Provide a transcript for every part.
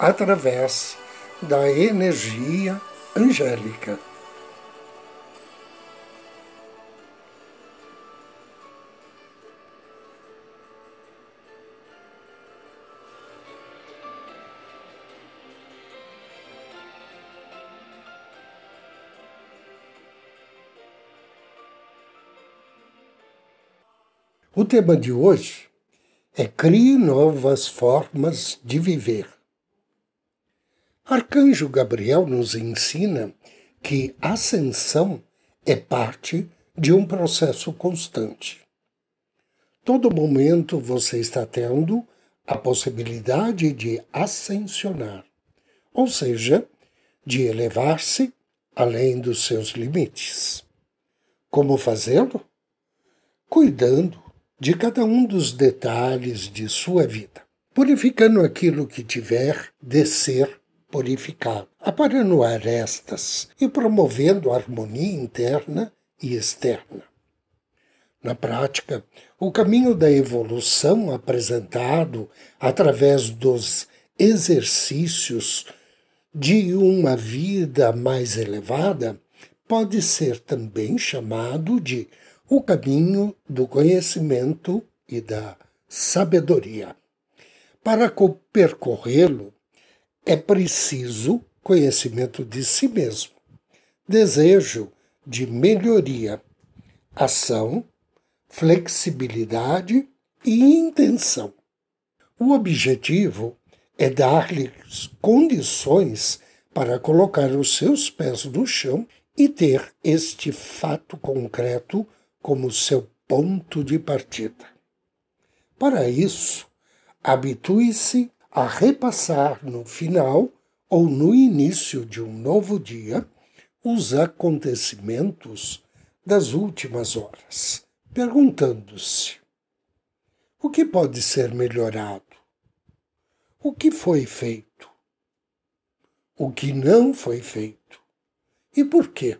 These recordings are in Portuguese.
através da energia angélica. O tema de hoje é Crie novas formas de viver. Arcanjo Gabriel nos ensina que ascensão é parte de um processo constante. Todo momento você está tendo a possibilidade de ascensionar, ou seja, de elevar-se além dos seus limites. Como fazê-lo? Cuidando de cada um dos detalhes de sua vida, purificando aquilo que tiver de ser purificado, aparando arestas e promovendo harmonia interna e externa. Na prática, o caminho da evolução apresentado através dos exercícios de uma vida mais elevada pode ser também chamado de o caminho do conhecimento e da sabedoria. Para percorrê-lo, é preciso conhecimento de si mesmo, desejo de melhoria, ação, flexibilidade e intenção. O objetivo é dar-lhes condições para colocar os seus pés no chão e ter este fato concreto como seu ponto de partida. Para isso, habitue-se a repassar no final ou no início de um novo dia os acontecimentos das últimas horas, perguntando-se: o que pode ser melhorado? O que foi feito? O que não foi feito? E por quê?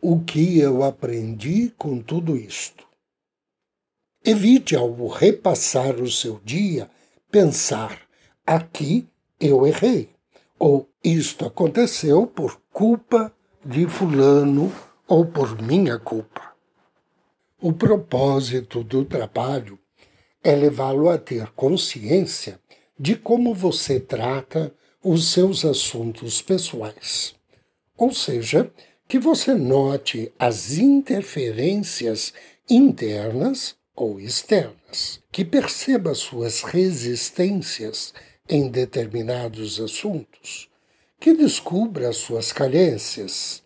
O que eu aprendi com tudo isto? Evite, ao repassar o seu dia, pensar: aqui eu errei, ou isto aconteceu por culpa de Fulano ou por minha culpa. O propósito do trabalho é levá-lo a ter consciência de como você trata os seus assuntos pessoais. Ou seja, que você note as interferências internas ou externas, que perceba suas resistências em determinados assuntos, que descubra suas carências,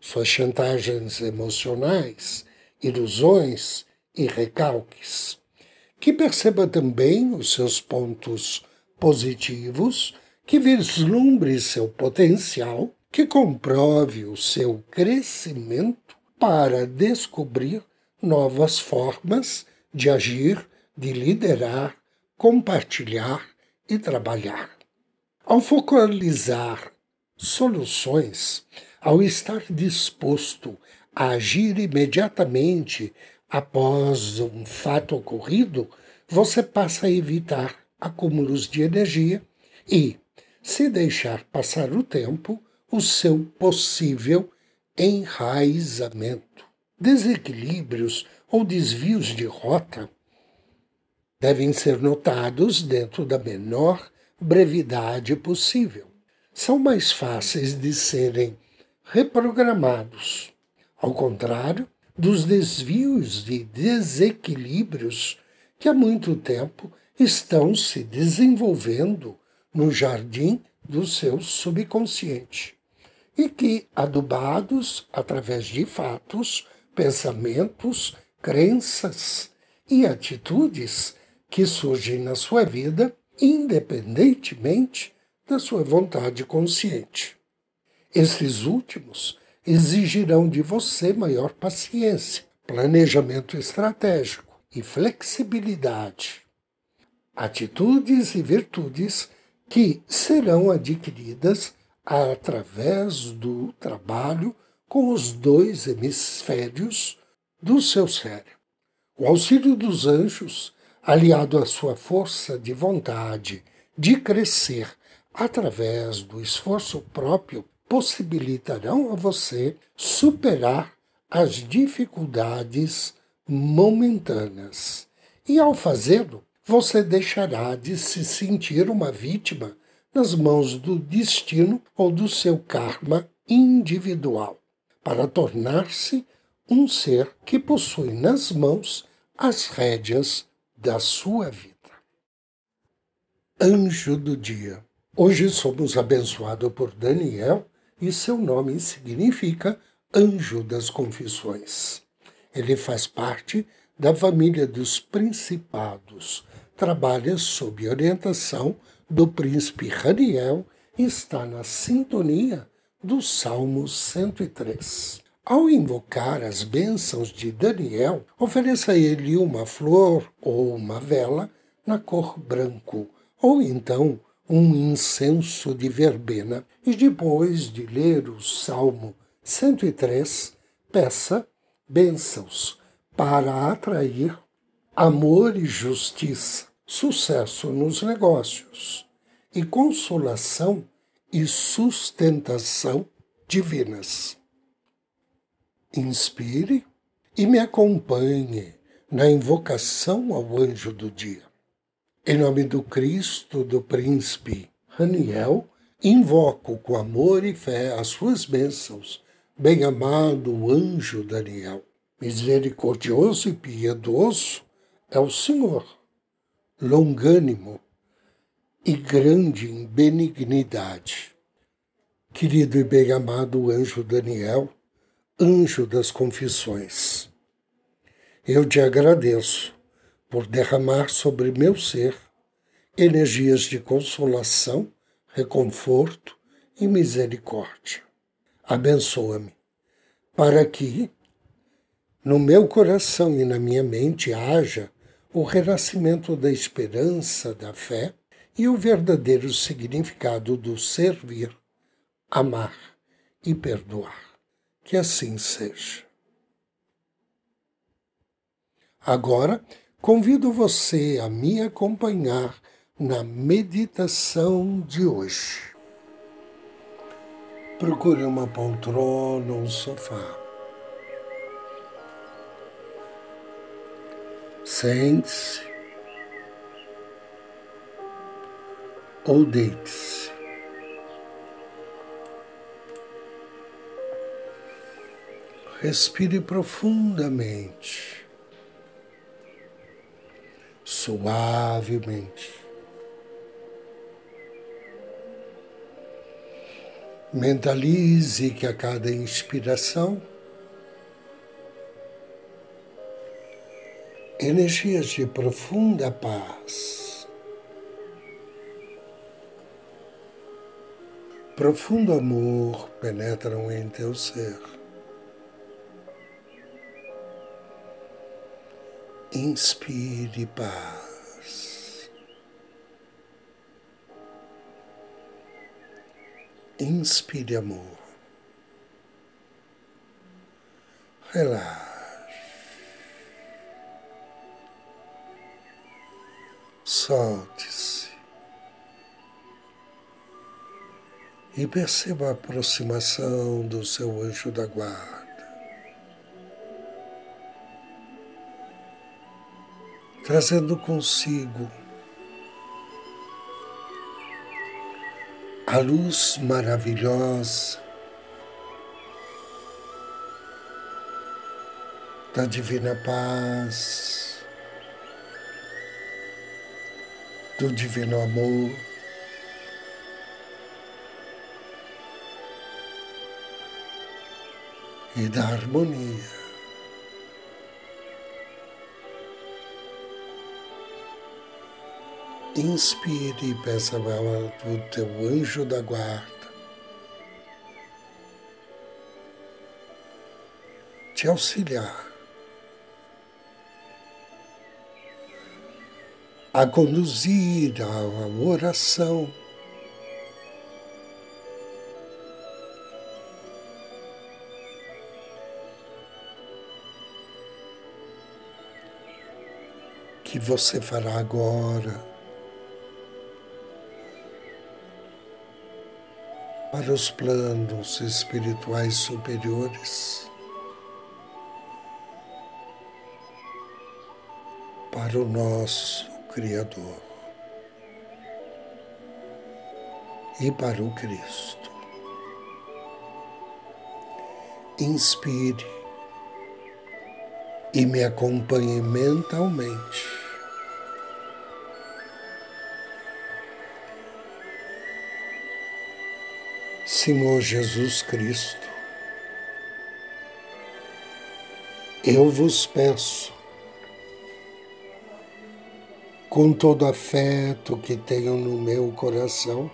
suas chantagens emocionais, ilusões e recalques, que perceba também os seus pontos positivos, que vislumbre seu potencial, que comprove o seu crescimento para descobrir novas formas de agir, de liderar, compartilhar e trabalhar. Ao focalizar soluções, ao estar disposto a agir imediatamente após um fato ocorrido, você passa a evitar acúmulos de energia e, se deixar passar o tempo, o seu possível enraizamento. Desequilíbrios ou desvios de rota devem ser notados dentro da menor brevidade possível. São mais fáceis de serem reprogramados. Ao contrário dos desvios e desequilíbrios que há muito tempo estão se desenvolvendo no jardim do seu subconsciente e que, adubados através de fatos, pensamentos, crenças e atitudes que surgem na sua vida, independentemente da sua vontade consciente. Esses últimos exigirão de você maior paciência, planejamento estratégico e flexibilidade. Atitudes e virtudes que serão adquiridas através do trabalho com os dois hemisférios do seu cérebro. O auxílio dos anjos, aliado à sua força de vontade de crescer através do esforço próprio, possibilitarão a você superar as dificuldades momentâneas. E ao fazê-lo, você deixará de se sentir uma vítima nas mãos do destino ou do seu karma individual, para tornar-se um ser que possui nas mãos as rédeas da sua vida. Anjo do Dia. Hoje somos abençoados por Daniel e seu nome significa Anjo das Confissões. Ele faz parte da família dos principados, trabalha sob orientação do príncipe Raniel e está na sintonia do Salmo 103. Ao invocar as bênçãos de Daniel, ofereça ele uma flor ou uma vela na cor branco, ou então um incenso de verbena. E depois de ler o Salmo 103, peça bênçãos para atrair amor e justiça, sucesso nos negócios e consolação e sustentação divinas. Inspire e me acompanhe na invocação ao anjo do dia. Em nome do Cristo, do príncipe Raniel, invoco com amor e fé as suas bênçãos, bem-amado anjo Daniel. Misericordioso e piedoso, é o Senhor, longânimo e grande em benignidade. Querido e bem-amado anjo Daniel, anjo das confissões, eu te agradeço por derramar sobre meu ser energias de consolação, reconforto e misericórdia. Abençoa-me, para que no meu coração e na minha mente haja o renascimento da esperança, da fé e o verdadeiro significado do servir, amar e perdoar. Que assim seja. Agora, convido você a me acompanhar na meditação de hoje. Procure uma poltrona ou um sofá Sente-se ou deite-se. Respire profundamente, suavemente. Mentalize que a cada inspiração energias de profunda paz, profundo amor penetram em teu ser. Inspire paz. Inspire amor. Relaxe. solte-se e perceba a aproximação do seu anjo da guarda, trazendo consigo a luz maravilhosa da divina paz do divino amor. E da harmonia. Inspire e peça ao teu anjo da guarda. Te auxiliar. A conduzir a oração que você fará agora. Para os planos espirituais superiores, para o nosso Criador. E para o Cristo. Inspire e me acompanhe mentalmente Senhor Jesus Cristo, eu vos peço, com todo afeto que tenho no meu coração,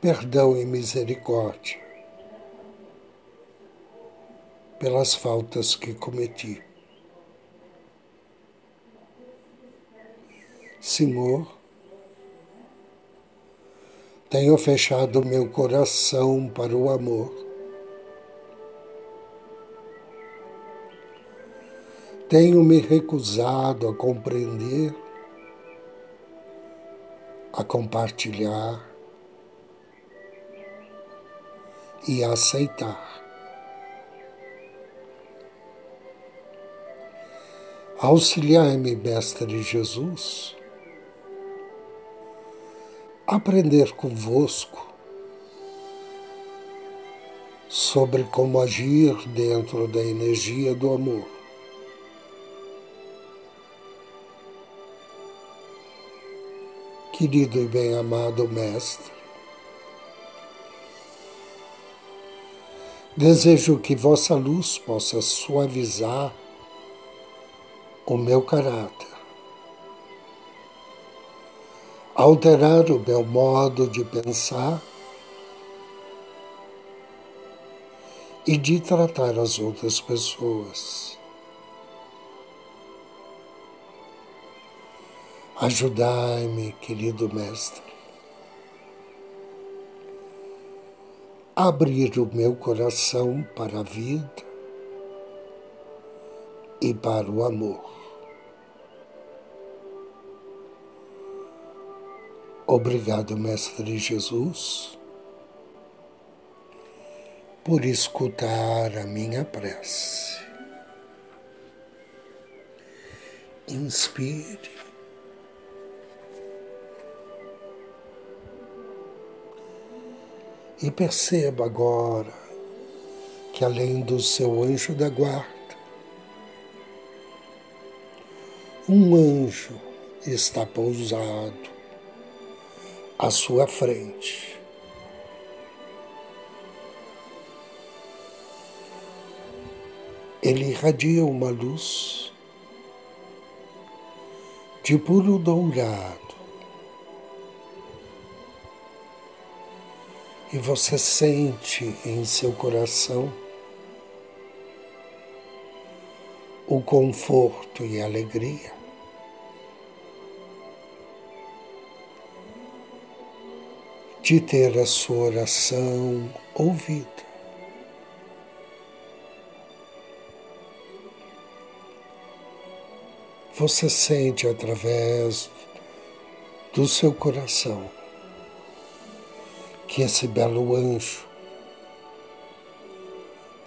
perdão e misericórdia pelas faltas que cometi. Senhor, tenho fechado meu coração para o amor. Tenho me recusado a compreender, a compartilhar e a aceitar. Auxiliai-me, Mestre Jesus aprender convosco sobre como agir dentro da energia do amor. Querido e bem-amado Mestre, desejo que vossa luz possa suavizar o meu caráter alterar o meu modo de pensar e de tratar as outras pessoas. Ajudai-me, querido Mestre, a abrir o meu coração para a vida e para o amor. Obrigado, Mestre Jesus, por escutar a minha prece. Inspire. E perceba agora que além do seu anjo da guarda, um anjo está pousado à sua frente. Ele irradia uma luz de puro dourado. E você sente em seu coração o conforto e a alegria de ter a sua oração ouvida. Você sente através do seu coração que esse belo anjo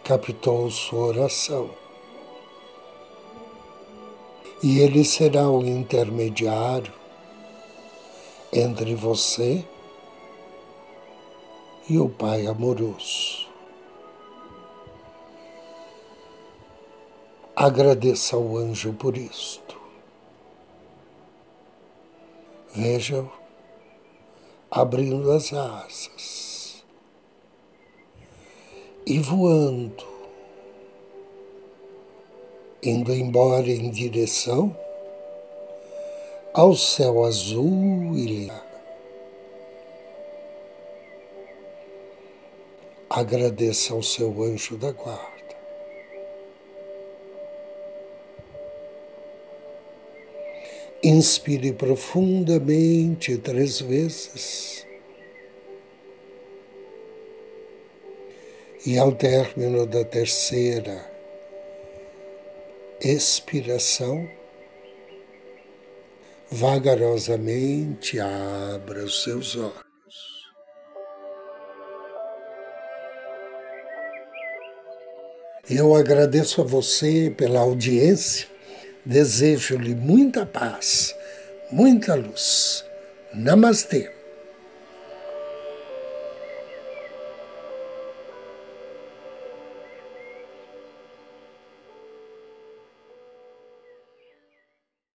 captou sua oração. E ele será o intermediário entre você e o Pai amoroso. Agradeça ao anjo por isto. Veja-o abrindo as asas e voando, indo embora em direção ao céu azul e lila. Agradeça ao seu anjo da guarda. Inspire profundamente três vezes. E ao término da terceira expiração, vagarosamente abra os seus olhos. Eu agradeço a você pela audiência, desejo-lhe muita paz, muita luz. Namastê.